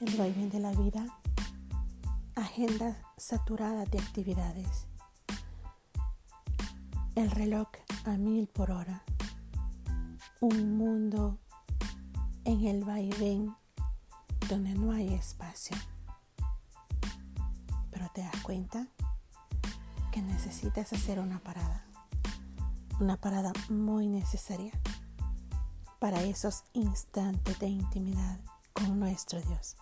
el vaivén de la vida, agenda saturada de actividades, el reloj a mil por hora, un mundo en el vaivén donde no hay espacio. Pero te das cuenta que necesitas hacer una parada, una parada muy necesaria para esos instantes de intimidad con nuestro Dios.